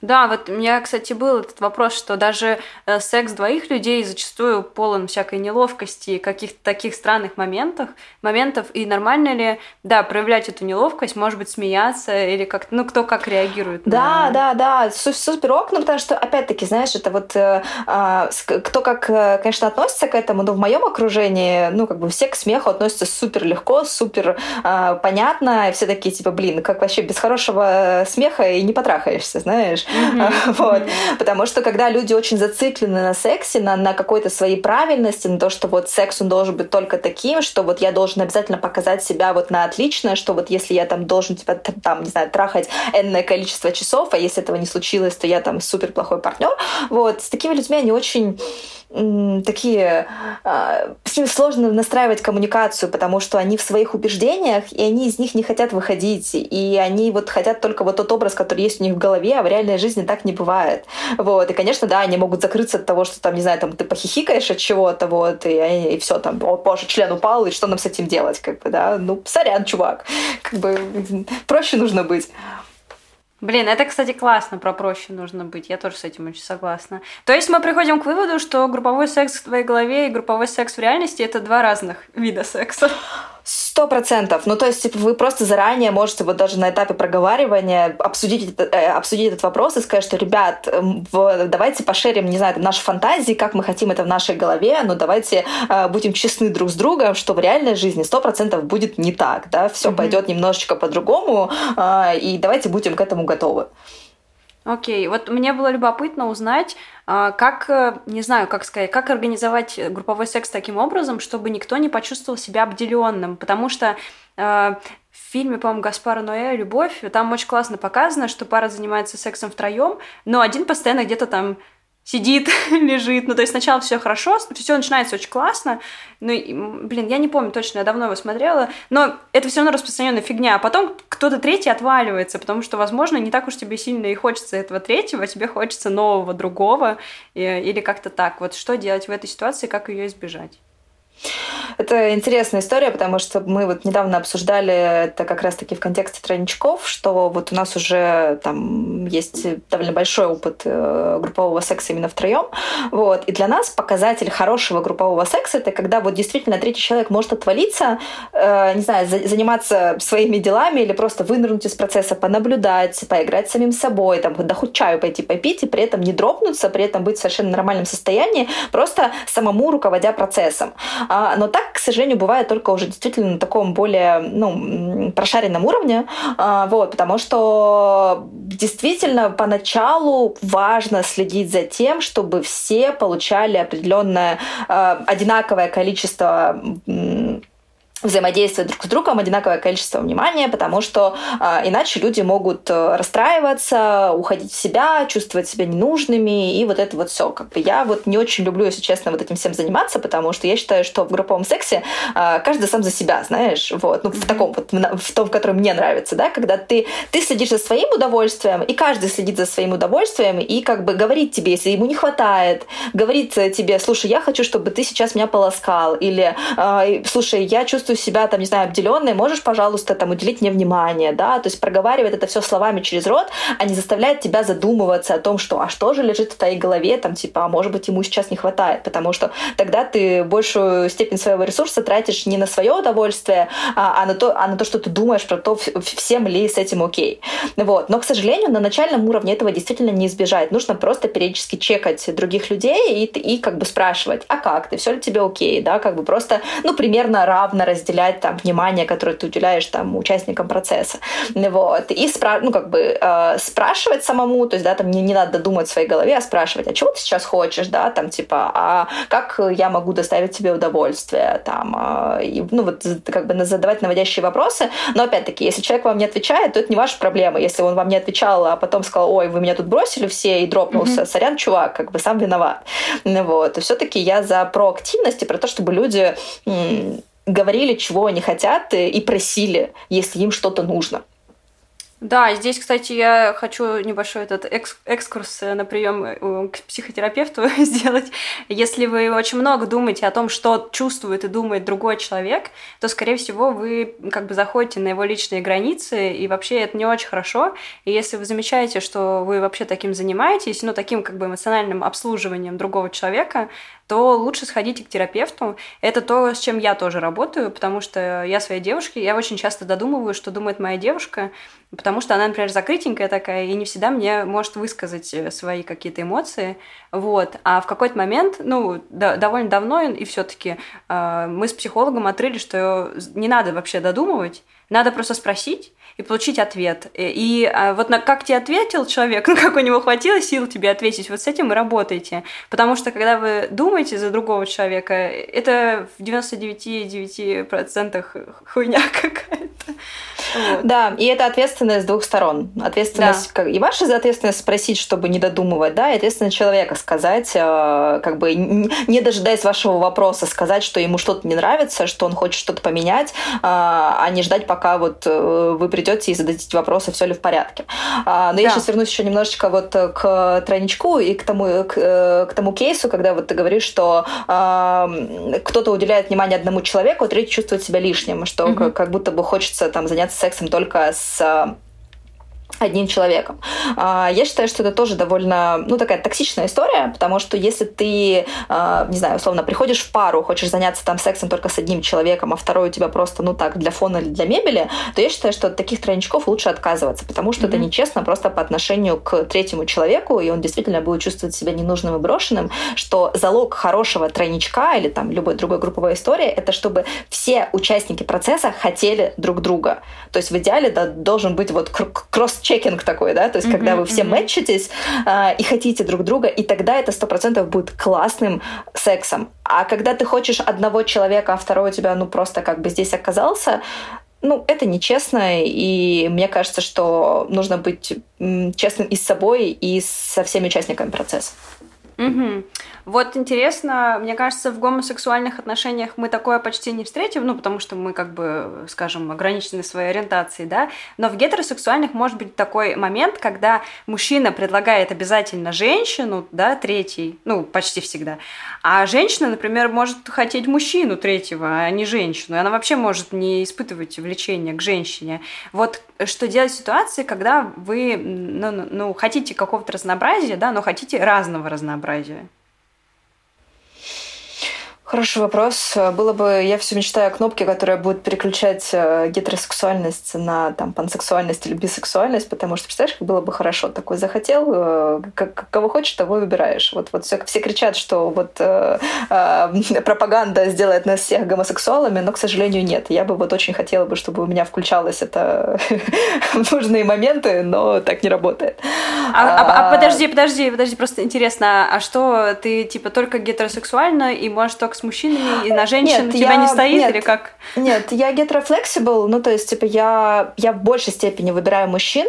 Да, вот у меня, кстати, был этот вопрос, что даже э, секс двоих людей зачастую полон всякой неловкости, каких-то таких странных моментов, моментов, и нормально ли, да, проявлять эту неловкость, может быть, смеяться или как ну, кто как реагирует. Да, на... да, да, супер ок, ну, потому что, опять-таки, знаешь, это вот э, э, кто как, э, конечно, относится к этому, но в моем окружении, ну, как бы все к смеху относятся супер легко, супер э, понятно, и все такие, типа, блин, как вообще без хорошего смеха и не потрахаешься, знаешь. вот. Потому что когда люди очень зациклены на сексе, на, на какой-то своей правильности, на то, что вот секс он должен быть только таким, что вот я должен обязательно показать себя вот на отлично, что вот если я там должен тебя там, не знаю, трахать энное количество часов, а если этого не случилось, то я там супер плохой партнер. Вот. С такими людьми они очень такие... А, с ними сложно настраивать коммуникацию, потому что они в своих убеждениях, и они из них не хотят выходить. И они вот хотят только вот тот образ, который есть у них в голове, а в реальной жизни так не бывает. Вот. И, конечно, да, они могут закрыться от того, что там, не знаю, там ты похихикаешь от чего-то, вот, и, и все там, о, боже, член упал, и что нам с этим делать, как бы, да? Ну, сорян, чувак. Как бы проще нужно быть. Блин, это, кстати, классно, про проще нужно быть. Я тоже с этим очень согласна. То есть мы приходим к выводу, что групповой секс в твоей голове и групповой секс в реальности это два разных вида секса. Сто процентов. Ну, то есть, типа, вы просто заранее можете вот даже на этапе проговаривания обсудить, э, обсудить этот вопрос и сказать, что, ребят, в, давайте пошерим, не знаю, наши фантазии, как мы хотим это в нашей голове, но давайте э, будем честны друг с другом, что в реальной жизни сто процентов будет не так, да, все mm-hmm. пойдет немножечко по-другому, э, и давайте будем к этому готовы. Окей, вот мне было любопытно узнать, а, как, э, не знаю, как сказать, как организовать групповой секс таким образом, чтобы никто не почувствовал себя обделенным, потому что э, в фильме, по-моему, Гаспара Ноэ «Любовь», там очень классно показано, что пара занимается сексом втроем, но один постоянно где-то там сидит, лежит. Ну, то есть сначала все хорошо, все начинается очень классно. Ну, и, блин, я не помню точно, я давно его смотрела, но это все равно распространенная фигня. А потом кто-то третий отваливается, потому что, возможно, не так уж тебе сильно и хочется этого третьего, тебе хочется нового, другого, и, или как-то так. Вот что делать в этой ситуации, как ее избежать? Это интересная история, потому что мы вот недавно обсуждали это как раз-таки в контексте тройничков, что вот у нас уже там есть довольно большой опыт э, группового секса именно втроем. Вот. И для нас показатель хорошего группового секса это когда вот действительно третий человек может отвалиться, э, не знаю, заниматься своими делами или просто вынырнуть из процесса, понаблюдать, поиграть самим собой, там, да хоть чаю пойти попить, и при этом не дропнуться, при этом быть в совершенно нормальном состоянии, просто самому руководя процессом. А, но так, к сожалению, бывает только уже действительно на таком более ну, прошаренном уровне, а, вот, потому что действительно поначалу важно следить за тем, чтобы все получали определенное а, одинаковое количество взаимодействовать друг с другом одинаковое количество внимания, потому что э, иначе люди могут э, расстраиваться, уходить в себя, чувствовать себя ненужными, и вот это вот все. Как бы я вот не очень люблю, если честно, вот этим всем заниматься, потому что я считаю, что в групповом сексе э, каждый сам за себя, знаешь, вот, ну, в таком вот, в том, в котором мне нравится, да, когда ты, ты следишь за своим удовольствием, и каждый следит за своим удовольствием, и как бы говорит тебе, если ему не хватает, говорит тебе, слушай, я хочу, чтобы ты сейчас меня полоскал, или, э, слушай, я чувствую чувствую себя, там, не знаю, обделенной, можешь, пожалуйста, там, уделить мне внимание, да, то есть проговаривает это все словами через рот, а не заставляет тебя задумываться о том, что, а что же лежит в твоей голове, там, типа, а может быть, ему сейчас не хватает, потому что тогда ты большую степень своего ресурса тратишь не на свое удовольствие, а, а, на, то, а на то, что ты думаешь про то, всем ли с этим окей. Вот. Но, к сожалению, на начальном уровне этого действительно не избежать. Нужно просто периодически чекать других людей и, и как бы спрашивать, а как ты, все ли тебе окей, да, как бы просто, ну, примерно равно разделить разделять там внимание, которое ты уделяешь там участникам процесса. Вот. И спра- ну, как бы, э, спрашивать самому, то есть, да, там не, не надо думать в своей голове, а спрашивать, а чего ты сейчас хочешь, да, там, типа, а как я могу доставить тебе удовольствие, там, э, и, ну, вот, как бы задавать наводящие вопросы, но, опять-таки, если человек вам не отвечает, то это не ваша проблема. Если он вам не отвечал, а потом сказал, ой, вы меня тут бросили все и дропнулся, mm-hmm. сорян, чувак, как бы сам виноват. Вот. Все-таки я за проактивность и про то, чтобы люди говорили, чего они хотят, и просили, если им что-то нужно. Да, здесь, кстати, я хочу небольшой этот экскурс э, на прием э, к психотерапевту сделать. Если вы очень много думаете о том, что чувствует и думает другой человек, то, скорее всего, вы как бы заходите на его личные границы, и вообще это не очень хорошо. И если вы замечаете, что вы вообще таким занимаетесь, ну, таким как бы эмоциональным обслуживанием другого человека, то лучше сходите к терапевту. Это то, с чем я тоже работаю, потому что я своей девушке, я очень часто додумываю, что думает моя девушка, потому что она, например, закрытенькая такая, и не всегда мне может высказать э, свои какие-то эмоции. Вот. А в какой-то момент, ну, да, довольно давно, и все-таки э, мы с психологом открыли, что не надо вообще додумывать, надо просто спросить, и получить ответ. И, и а, вот на, как тебе ответил человек, ну как у него хватило сил тебе ответить, вот с этим и работаете. Потому что когда вы думаете за другого человека, это в 99,9% хуйня какая-то. Вот. Да, и это ответственность с двух сторон. Ответственность да. как, и ваша ответственность спросить, чтобы не додумывать, да, и ответственность человека сказать, э, как бы не дожидаясь вашего вопроса, сказать, что ему что-то не нравится, что он хочет что-то поменять, э, а не ждать, пока вот э, вы придете и зададите вопросы, все ли в порядке. А, но да. я сейчас вернусь еще немножечко вот к тройничку и к тому, к, к тому кейсу, когда вот ты говоришь, что кто-то уделяет внимание одному человеку, а третий чувствует себя лишним, что как, как будто бы хочется там заняться сексом только с одним человеком. А, я считаю, что это тоже довольно, ну, такая токсичная история, потому что если ты, а, не знаю, условно, приходишь в пару, хочешь заняться там сексом только с одним человеком, а второй у тебя просто, ну, так, для фона или для мебели, то я считаю, что от таких тройничков лучше отказываться, потому что mm-hmm. это нечестно просто по отношению к третьему человеку, и он действительно будет чувствовать себя ненужным и брошенным, что залог хорошего тройничка или там любой другой групповой истории, это чтобы все участники процесса хотели друг друга. То есть в идеале да, должен быть вот кросс чекинг такой, да, то есть mm-hmm, когда вы все mm-hmm. мэтчитесь э, и хотите друг друга, и тогда это сто процентов будет классным сексом. А когда ты хочешь одного человека, а второй у тебя, ну, просто как бы здесь оказался, ну, это нечестно, и мне кажется, что нужно быть честным и с собой, и со всеми участниками процесса. Угу. Вот интересно, мне кажется, в гомосексуальных отношениях мы такое почти не встретим, ну, потому что мы, как бы, скажем, ограничены своей ориентацией, да, но в гетеросексуальных может быть такой момент, когда мужчина предлагает обязательно женщину, да, третий, ну, почти всегда, а женщина, например, может хотеть мужчину третьего, а не женщину, и она вообще может не испытывать влечение к женщине. Вот что делать в ситуации, когда вы, ну, ну, ну хотите какого-то разнообразия, да, но хотите разного разнообразия? Хороший вопрос. Было бы, я все мечтаю о кнопке, которая будет переключать э, гетеросексуальность на там, пансексуальность или бисексуальность, потому что, представляешь, как было бы хорошо. Такой захотел, э, как, кого хочешь, того выбираешь. Вот, вот все, все кричат, что вот э, э, пропаганда сделает нас всех гомосексуалами, но, к сожалению, нет. Я бы вот очень хотела бы, чтобы у меня включалось это в нужные моменты, но так не работает. А, а, а подожди, подожди, подожди, просто интересно, а что ты типа только гетеросексуальна и можешь только с мужчинами и на женщин нет, тебя я, не стоит нет, или как? Нет, я гетерофлексибл, ну то есть типа я, я в большей степени выбираю мужчин,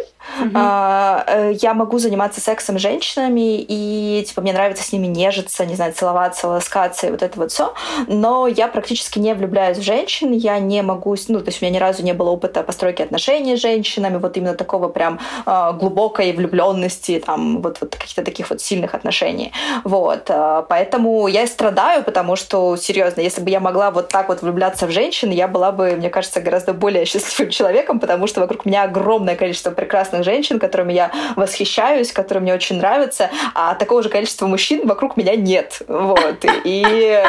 а, я могу заниматься сексом с женщинами и типа мне нравится с ними нежиться, не знаю, целоваться, ласкаться и вот это вот все, но я практически не влюбляюсь в женщин, я не могу, ну то есть у меня ни разу не было опыта постройки отношений с женщинами, вот именно такого прям а, глубокой влюбленности, там вот, вот каких-то таких вот сильных отношений, вот, а, поэтому я страдаю, потому что серьезно, если бы я могла вот так вот влюбляться в женщин, я была бы, мне кажется, гораздо более счастливым человеком, потому что вокруг меня огромное количество прекрасных женщин, которыми я восхищаюсь, которые мне очень нравятся, а такого же количества мужчин вокруг меня нет. Вот. И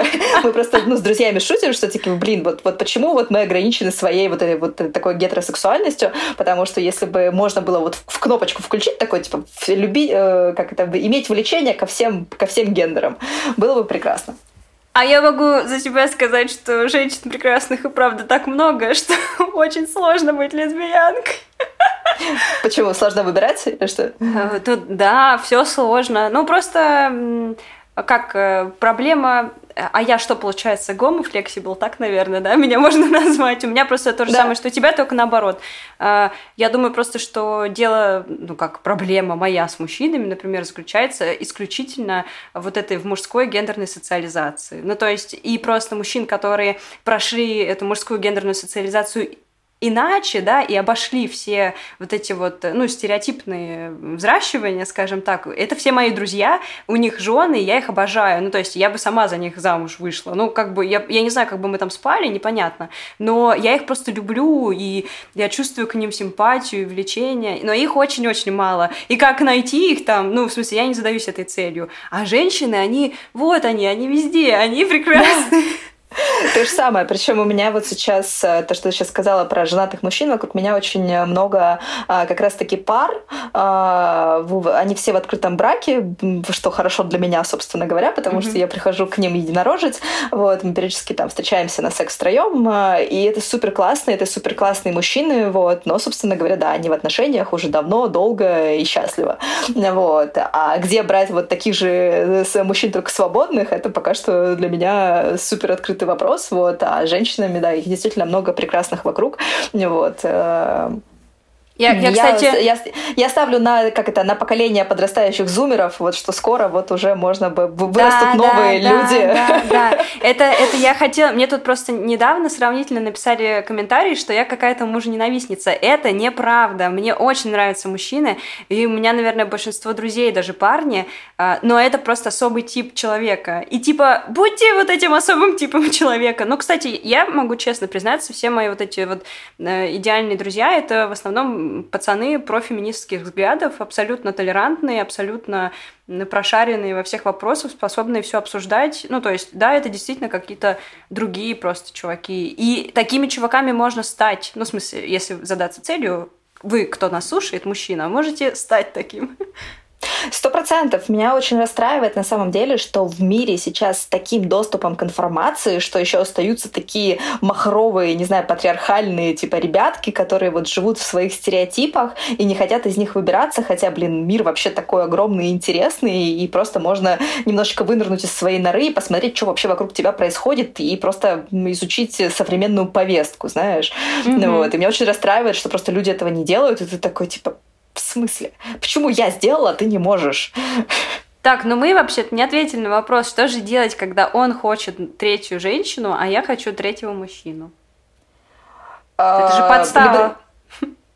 мы просто ну, с друзьями шутим, что типа, блин, вот, вот почему вот мы ограничены своей вот этой вот такой гетеросексуальностью, потому что если бы можно было вот в кнопочку включить такой, типа, люби, э, как это, иметь влечение ко всем, ко всем гендерам, было бы прекрасно. А я могу за себя сказать, что женщин прекрасных и правда так много, что очень сложно быть лесбиянкой. Почему? Сложно выбирать или что? Э, тут, да, все сложно. Ну, просто как э, проблема а я что, получается, гомо-флексибл, так, наверное, да, меня можно назвать? У меня просто то же да. самое, что у тебя, только наоборот. Я думаю просто, что дело, ну, как проблема моя с мужчинами, например, заключается исключительно вот этой в мужской гендерной социализации. Ну, то есть и просто мужчин, которые прошли эту мужскую гендерную социализацию иначе, да, и обошли все вот эти вот, ну, стереотипные взращивания, скажем так. Это все мои друзья, у них жены, я их обожаю. Ну, то есть я бы сама за них замуж вышла. Ну, как бы, я, я не знаю, как бы мы там спали, непонятно. Но я их просто люблю, и я чувствую к ним симпатию, влечение. Но их очень-очень мало. И как найти их там, ну, в смысле, я не задаюсь этой целью. А женщины, они, вот они, они везде, они прекрасны. То же самое. Причем у меня вот сейчас, э, то, что ты сейчас сказала про женатых мужчин, вокруг меня очень много а, как раз-таки пар. А, они все в открытом браке, что хорошо для меня, собственно говоря, потому mm-hmm. что я прихожу к ним единорожить. Вот, мы периодически там встречаемся на секс втроем, и это супер классно, это супер классные мужчины, вот, но, собственно говоря, да, они в отношениях уже давно, долго и счастливо. Вот. А где брать вот таких же э, мужчин только свободных, это пока что для меня супер открытый вопрос, вот, а женщинами, да, их действительно много прекрасных вокруг, вот, э, я, я, кстати... я, я ставлю на, как это, на поколение подрастающих зумеров, вот что скоро вот уже можно бы вырастут да, новые да, люди. Да, да, да. Это, это я хотела... Мне тут просто недавно сравнительно написали комментарий, что я какая-то мужа-ненавистница. Это неправда. Мне очень нравятся мужчины, и у меня, наверное, большинство друзей, даже парни, а, но это просто особый тип человека. И типа, будьте вот этим особым типом человека. Ну, кстати, я могу честно признаться, все мои вот эти вот э, идеальные друзья, это в основном пацаны профеминистских взглядов, абсолютно толерантные, абсолютно прошаренные во всех вопросах, способные все обсуждать. Ну, то есть, да, это действительно какие-то другие просто чуваки. И такими чуваками можно стать, ну, в смысле, если задаться целью, вы, кто нас слушает, мужчина, можете стать таким. Сто процентов. Меня очень расстраивает на самом деле, что в мире сейчас с таким доступом к информации, что еще остаются такие махровые, не знаю, патриархальные типа ребятки, которые вот живут в своих стереотипах и не хотят из них выбираться, хотя, блин, мир вообще такой огромный и интересный, и просто можно немножечко вынырнуть из своей норы и посмотреть, что вообще вокруг тебя происходит, и просто изучить современную повестку, знаешь. Mm-hmm. Вот. И меня очень расстраивает, что просто люди этого не делают, и ты такой, типа, в смысле? Почему я сделала, а ты не можешь? Так, ну мы вообще-то не ответили на вопрос, что же делать, когда он хочет третью женщину, а я хочу третьего мужчину. Это же подстава.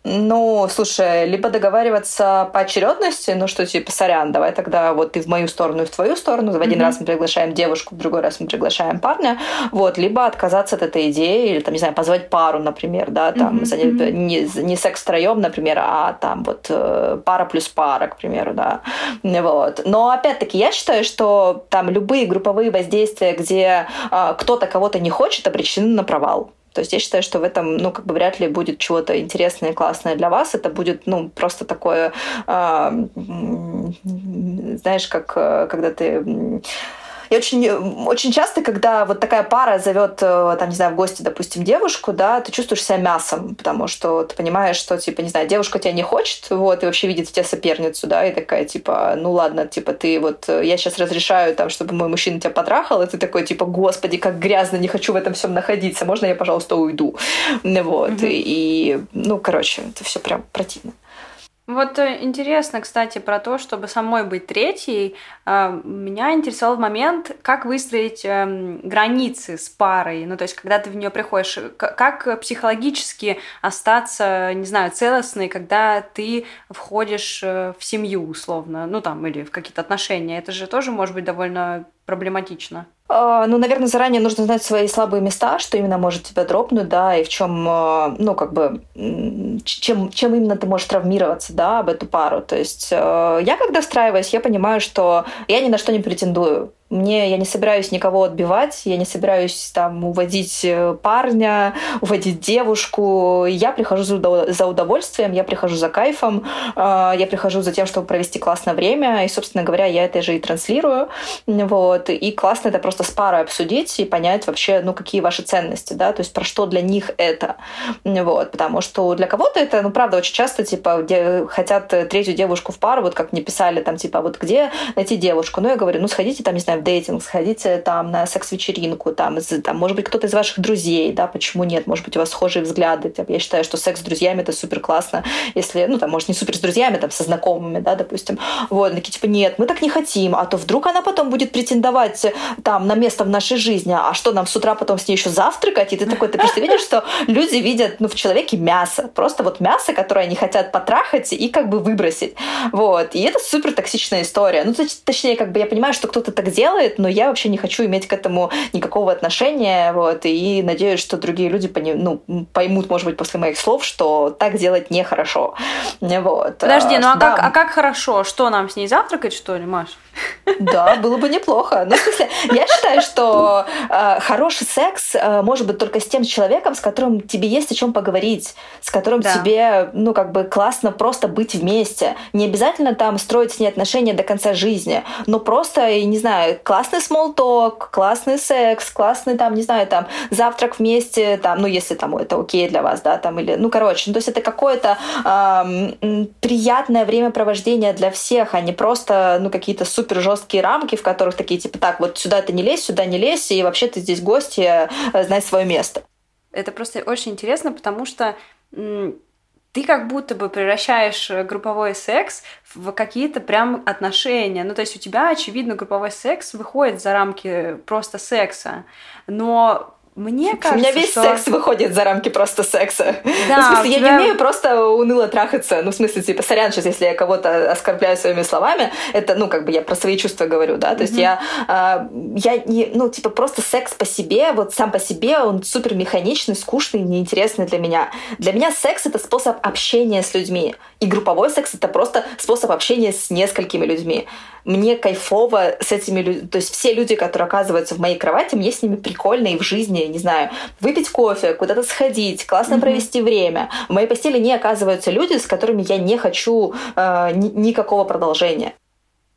Ну, слушай, либо договариваться по очередности, ну что типа, сорян, давай тогда вот ты в мою сторону и в твою сторону. В один mm-hmm. раз мы приглашаем девушку, в другой раз мы приглашаем парня. Вот, либо отказаться от этой идеи, или там, не знаю, позвать пару, например, да, там, mm-hmm. не, не секс втроем, например, а там вот э, пара плюс пара, к примеру, да. Вот. Но опять-таки я считаю, что там любые групповые воздействия, где э, кто-то кого-то не хочет, обречены на провал. То есть я считаю, что в этом, ну, как бы вряд ли будет чего-то интересное и классное для вас. Это будет, ну, просто такое, э, знаешь, как э, когда ты и очень, очень часто, когда вот такая пара зовет, э, там, не знаю, в гости, допустим, девушку, да, ты чувствуешь себя мясом, потому что ты понимаешь, что, типа, не знаю, девушка тебя не хочет, вот, и вообще видит в тебя соперницу, да, и такая, типа, ну ладно, типа, ты вот, э, я сейчас разрешаю, там, чтобы мой мужчина тебя потрахал, и ты такой, типа, господи, как грязно, не хочу в этом всем находиться, можно я, пожалуйста, уйду? Вот, mm-hmm. и, и, ну, короче, это все прям противно. Вот э, интересно, кстати, про то, чтобы самой быть третьей. А, меня интересовал момент, как выстроить эм, границы с парой. Ну, то есть, когда ты в нее приходишь, как психологически остаться, не знаю, целостной, когда ты входишь э, в семью, условно, ну, там, или в какие-то отношения. Это же тоже может быть довольно проблематично. А, ну, наверное, заранее нужно знать свои слабые места, что именно может тебя дропнуть, да, и в чем, а, ну, как бы, чем, чем именно ты можешь травмироваться, да, об эту пару. То есть а, я, когда встраиваюсь, я понимаю, что я ни на что не претендую. Мне я не собираюсь никого отбивать, я не собираюсь там уводить э, парня, уводить девушку. Я прихожу за удовольствием, я прихожу за кайфом, э, я прихожу за тем, чтобы провести классное время. И, собственно говоря, я это же и транслирую. Вот. И классно это просто с парой обсудить и понять вообще, ну, какие ваши ценности, да, то есть про что для них это. Вот. Потому что для кого-то это, ну, правда, очень часто, типа, хотят третью девушку в пару, вот как мне писали, там, типа, вот где найти девушку? Ну, я говорю, ну, сходите там, не знаю, в дейтинг, сходите там на секс-вечеринку, там, из, там, может быть, кто-то из ваших друзей, да, почему нет, может быть, у вас схожие взгляды. Я считаю, что секс с друзьями это супер классно, если, ну, там, может, не супер с друзьями, там, со знакомыми, да, допустим. Вот, такие, типа, нет, мы так не хотим, а то вдруг она потом будет претендовать там на место в нашей жизни, а что нам с утра потом с ней еще завтракать? И ты такой, ты просто видишь, что люди видят, ну, в человеке мясо, просто вот мясо, которое они хотят потрахать и как бы выбросить. Вот. И это супер токсичная история. Ну, точнее, как бы я понимаю, что кто-то так делает, но я вообще не хочу иметь к этому никакого отношения, вот, и надеюсь, что другие люди пони, ну, поймут, может быть, после моих слов, что так делать нехорошо. Вот. Подожди, ну а, да. как, а как хорошо? Что нам с ней завтракать, что ли, Маш? Да, было бы неплохо. Ну, в смысле, я считаю, что э, хороший секс э, может быть только с тем человеком, с которым тебе есть о чем поговорить, с которым да. тебе, ну, как бы классно просто быть вместе. Не обязательно там строить с ней отношения до конца жизни, но просто, не знаю, классный talk, классный секс, классный там, не знаю, там завтрак вместе, там, ну, если там это окей для вас, да, там, или, ну, короче, ну, то есть это какое-то э, приятное времяпровождение для всех, а не просто, ну, какие-то супер супер жесткие рамки, в которых такие типа так, вот сюда ты не лезь, сюда не лезь, и вообще ты здесь гость, э, знай свое место. Это просто очень интересно, потому что ты как будто бы превращаешь э, групповой секс в какие-то прям отношения. Ну, то есть у тебя, очевидно, групповой секс выходит за рамки просто секса. Но мне кажется, У меня весь что... секс выходит за рамки просто секса. Да, ну, в смысле, тебя... я не умею просто уныло трахаться. Ну, в смысле, типа, сорян, сейчас, если я кого-то оскорбляю своими словами, это, ну, как бы я про свои чувства говорю, да, то есть я, э, я не, ну, типа, просто секс по себе, вот сам по себе, он супер механичный, скучный, неинтересный для меня. Для меня секс — это способ общения с людьми. И групповой секс — это просто способ общения с несколькими людьми мне кайфово с этими людьми. То есть все люди, которые оказываются в моей кровати, мне с ними прикольно и в жизни, не знаю, выпить кофе, куда-то сходить, классно mm-hmm. провести время. В моей постели не оказываются люди, с которыми я не хочу э, ни- никакого продолжения.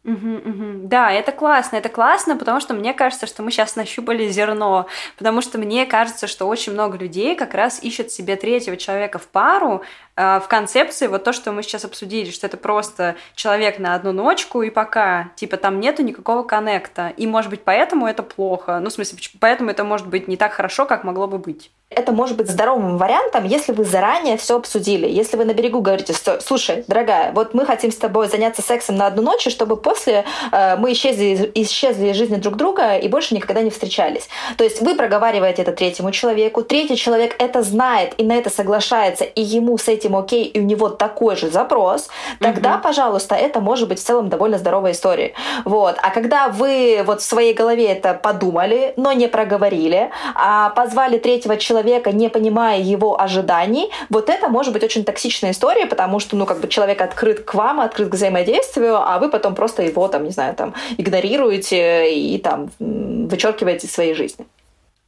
Угу, угу. Да, это классно, это классно, потому что мне кажется, что мы сейчас нащупали зерно, потому что мне кажется, что очень много людей как раз ищут себе третьего человека в пару в концепции вот то, что мы сейчас обсудили, что это просто человек на одну ночку и пока, типа там нету никакого коннекта, и может быть поэтому это плохо, ну в смысле, поэтому это может быть не так хорошо, как могло бы быть это может быть здоровым вариантом, если вы заранее все обсудили. Если вы на берегу говорите, слушай, дорогая, вот мы хотим с тобой заняться сексом на одну ночь, чтобы после э, мы исчезли, исчезли из жизни друг друга и больше никогда не встречались. То есть вы проговариваете это третьему человеку, третий человек это знает и на это соглашается, и ему с этим окей, и у него такой же запрос, тогда, угу. пожалуйста, это может быть в целом довольно здоровая история. Вот. А когда вы вот в своей голове это подумали, но не проговорили, а позвали третьего человека человека, не понимая его ожиданий, вот это может быть очень токсичная история, потому что, ну, как бы человек открыт к вам, открыт к взаимодействию, а вы потом просто его, там, не знаю, там, игнорируете и там вычеркиваете из своей жизни.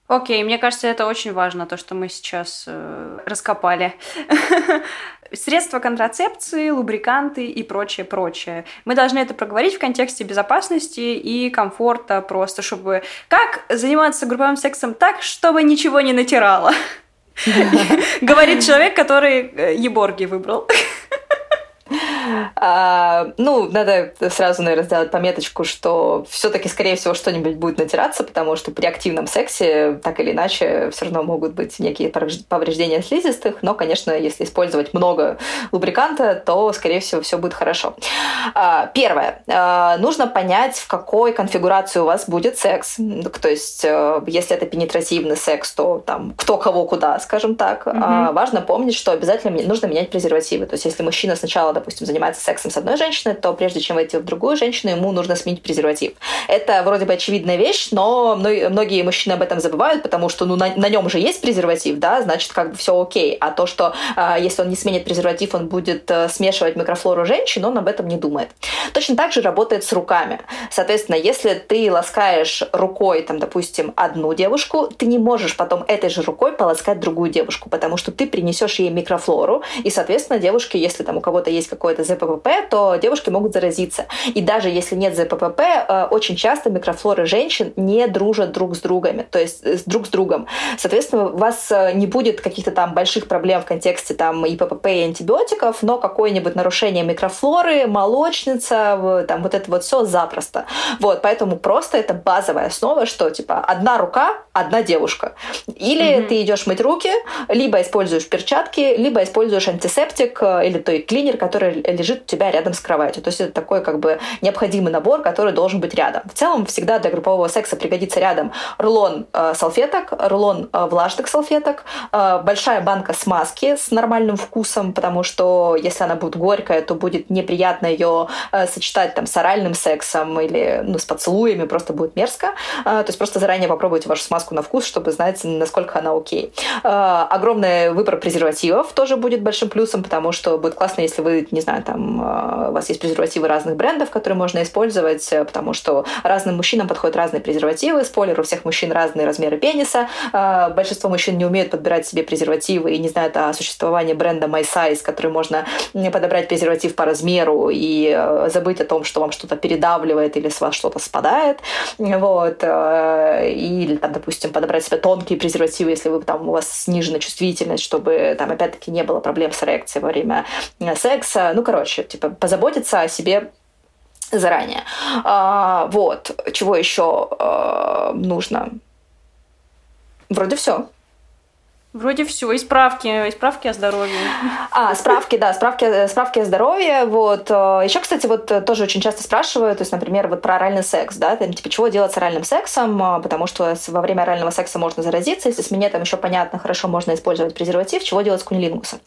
Окей, мне кажется, это очень важно, то, что мы сейчас э, раскопали. Средства контрацепции, лубриканты и прочее, прочее. Мы должны это проговорить в контексте безопасности и комфорта просто, чтобы... Как заниматься групповым сексом так, чтобы ничего не натирало? Говорит человек, который э, Еборги выбрал. А, ну, надо сразу, наверное, сделать пометочку, что все-таки, скорее всего, что-нибудь будет натираться, потому что при активном сексе, так или иначе, все равно могут быть некие повреждения слизистых, но, конечно, если использовать много лубриканта, то, скорее всего, все будет хорошо. А, первое. А, нужно понять, в какой конфигурации у вас будет секс. То есть, э, если это пенетративный секс, то там кто кого куда, скажем так. Угу. Важно помнить, что обязательно нужно менять презервативы. То есть, если мужчина сначала, допустим, занимается занимается сексом с одной женщиной, то прежде чем войти в другую женщину, ему нужно сменить презерватив. Это вроде бы очевидная вещь, но многие мужчины об этом забывают, потому что ну, на, на нем же есть презерватив, да, значит, как бы все окей. А то, что э, если он не сменит презерватив, он будет э, смешивать микрофлору женщин, он об этом не думает. Точно так же работает с руками. Соответственно, если ты ласкаешь рукой, там, допустим, одну девушку, ты не можешь потом этой же рукой полоскать другую девушку, потому что ты принесешь ей микрофлору, и, соответственно, девушки, если там у кого-то есть какое-то ЗППП, то девушки могут заразиться. И даже если нет ЗППП, э, очень часто микрофлоры женщин не дружат друг с другом, то есть э, друг с другом. Соответственно, у вас э, не будет каких-то там больших проблем в контексте там и ППП, и антибиотиков, но какое-нибудь нарушение микрофлоры, молочница, там вот это вот все запросто. Вот, поэтому просто это базовая основа, что типа одна рука, одна девушка. Или mm-hmm. ты идешь мыть руки, либо используешь перчатки, либо используешь антисептик или той клинер, который лежит у тебя рядом с кроватью. То есть это такой как бы необходимый набор, который должен быть рядом. В целом всегда для группового секса пригодится рядом рулон э, салфеток, рулон э, влажных салфеток, э, большая банка смазки с нормальным вкусом, потому что если она будет горькая, то будет неприятно ее э, сочетать там с оральным сексом или ну, с поцелуями, просто будет мерзко. Э, то есть просто заранее попробуйте вашу смазку на вкус, чтобы знать, насколько она окей. Э, огромный выбор презервативов тоже будет большим плюсом, потому что будет классно, если вы, не знаю, там э, у вас есть презервативы разных брендов, которые можно использовать, э, потому что разным мужчинам подходят разные презервативы. Спойлер, у всех мужчин разные размеры пениса. Э, большинство мужчин не умеют подбирать себе презервативы и не знают о существовании бренда My Size, который можно подобрать презерватив по размеру и забыть о том, что вам что-то передавливает или с вас что-то спадает. Вот. Или, там, допустим, подобрать себе тонкие презервативы, если вы там, у вас снижена чувствительность, чтобы там опять-таки не было проблем с эрекцией во время секса. Ну, короче, типа позаботиться о себе заранее. А, вот, чего еще а, нужно? Вроде все. Вроде все, и справки, и справки о здоровье. А, справки, да, справки, справки о здоровье. Вот. Э, Еще, кстати, вот э, тоже очень часто спрашивают, то есть, например, вот про оральный секс, да, там, типа, чего делать с оральным сексом, э, потому что во время орального секса можно заразиться, если с минетом еще понятно, хорошо, можно использовать презерватив, чего делать с кунилингусом?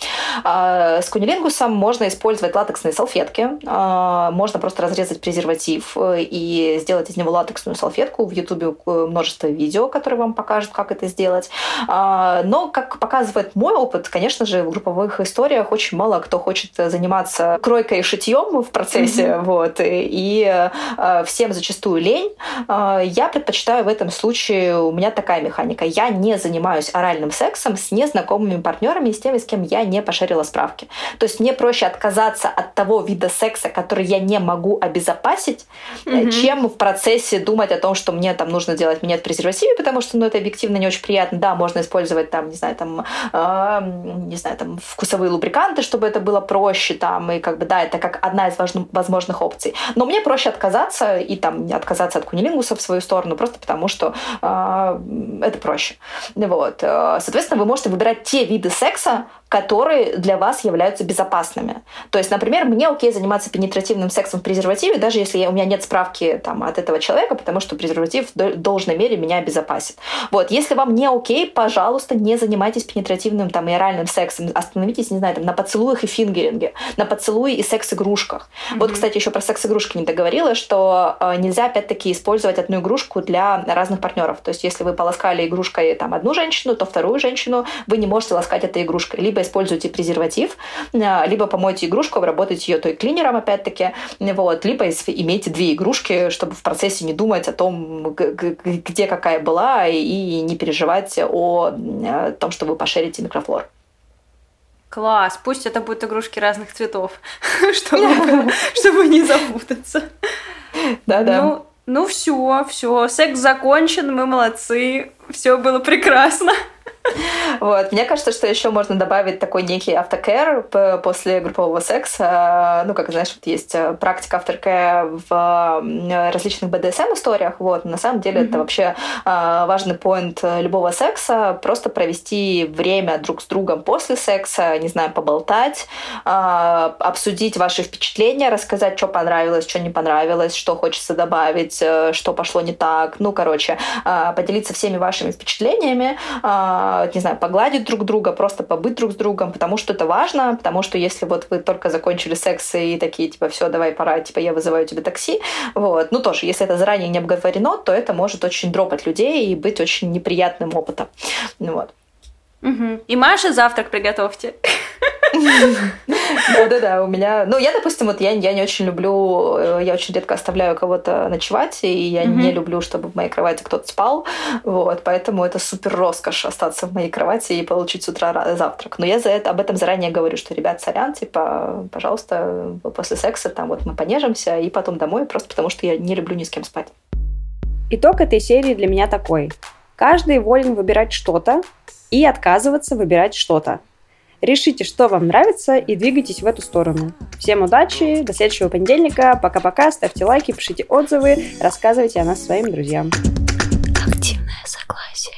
А, с кунилингусом можно использовать латексные салфетки, а, можно просто разрезать презерватив и сделать из него латексную салфетку. В Ютубе множество видео, которые вам покажут, как это сделать. А, но как показывает мой опыт, конечно же, в групповых историях очень мало кто хочет заниматься кройкой и шитьем в процессе, mm-hmm. вот, и э, всем зачастую лень. Э, я предпочитаю в этом случае, у меня такая механика, я не занимаюсь оральным сексом с незнакомыми партнерами, с теми, с кем я не пошарила справки. То есть мне проще отказаться от того вида секса, который я не могу обезопасить, mm-hmm. чем в процессе думать о том, что мне там нужно делать минет в презервативе, потому что, ну, это объективно не очень приятно. Да, можно использовать там, не знаю, знаю, там, э, не знаю, там, вкусовые лубриканты, чтобы это было проще, там, и как бы, да, это как одна из возможных опций. Но мне проще отказаться и там отказаться от кунилингуса в свою сторону, просто потому что э, это проще. Вот. Э, соответственно, вы можете выбирать те виды секса, которые для вас являются безопасными. То есть, например, мне окей заниматься пенетративным сексом в презервативе, даже если я, у меня нет справки там, от этого человека, потому что презерватив в должной мере меня обезопасит. Вот. Если вам не окей, пожалуйста, не занимайтесь пенетративным там, и оральным сексом. Остановитесь, не знаю, там, на поцелуях и фингеринге, на поцелуе и секс-игрушках. Mm-hmm. Вот, кстати, еще про секс-игрушки не договорила, что э, нельзя, опять-таки, использовать одну игрушку для разных партнеров. То есть, если вы полоскали игрушкой там, одну женщину, то вторую женщину вы не можете ласкать этой игрушкой. Либо используйте презерватив, э, либо помойте игрушку, обработайте ее той клинером, опять-таки, вот, либо имейте две игрушки, чтобы в процессе не думать о том, где какая была, и не переживать о э, том, что вы пошерите микрофлор. Класс, пусть это будут игрушки разных цветов, чтобы, чтобы не запутаться. Да-да. Ну, ну все, все, секс закончен, мы молодцы, все было прекрасно. Вот. Мне кажется, что еще можно добавить такой некий автокэр после группового секса. Ну, как знаешь, вот есть э, практика автокэр в различных BDSM-историях. Вот. На самом деле mm-hmm. это вообще э, важный поинт любого секса. Просто провести время друг с другом после секса, не знаю, поболтать, э, обсудить ваши впечатления, рассказать, что понравилось, что не понравилось, что хочется добавить, что пошло не так. Ну, короче, поделиться всеми вашими впечатлениями не знаю, погладить друг друга, просто побыть друг с другом, потому что это важно, потому что если вот вы только закончили секс и такие, типа, все, давай, пора, типа, я вызываю тебе такси, вот, ну тоже, если это заранее не обговорено, то это может очень дропать людей и быть очень неприятным опытом. Вот. Угу. И Маша завтрак приготовьте. Да-да-да, у меня... Ну, я, допустим, вот я, я не очень люблю... Э, я очень редко оставляю кого-то ночевать, и я mm-hmm. не люблю, чтобы в моей кровати кто-то спал. Вот, поэтому это супер роскошь остаться в моей кровати и получить с утра завтрак. Но я за это, об этом заранее говорю, что, ребят, сорян, типа, пожалуйста, после секса там вот мы понежимся, и потом домой, просто потому что я не люблю ни с кем спать. Итог этой серии для меня такой. Каждый волен выбирать что-то и отказываться выбирать что-то. Решите, что вам нравится, и двигайтесь в эту сторону. Всем удачи, до следующего понедельника. Пока-пока, ставьте лайки, пишите отзывы, рассказывайте о нас своим друзьям. Активное согласие.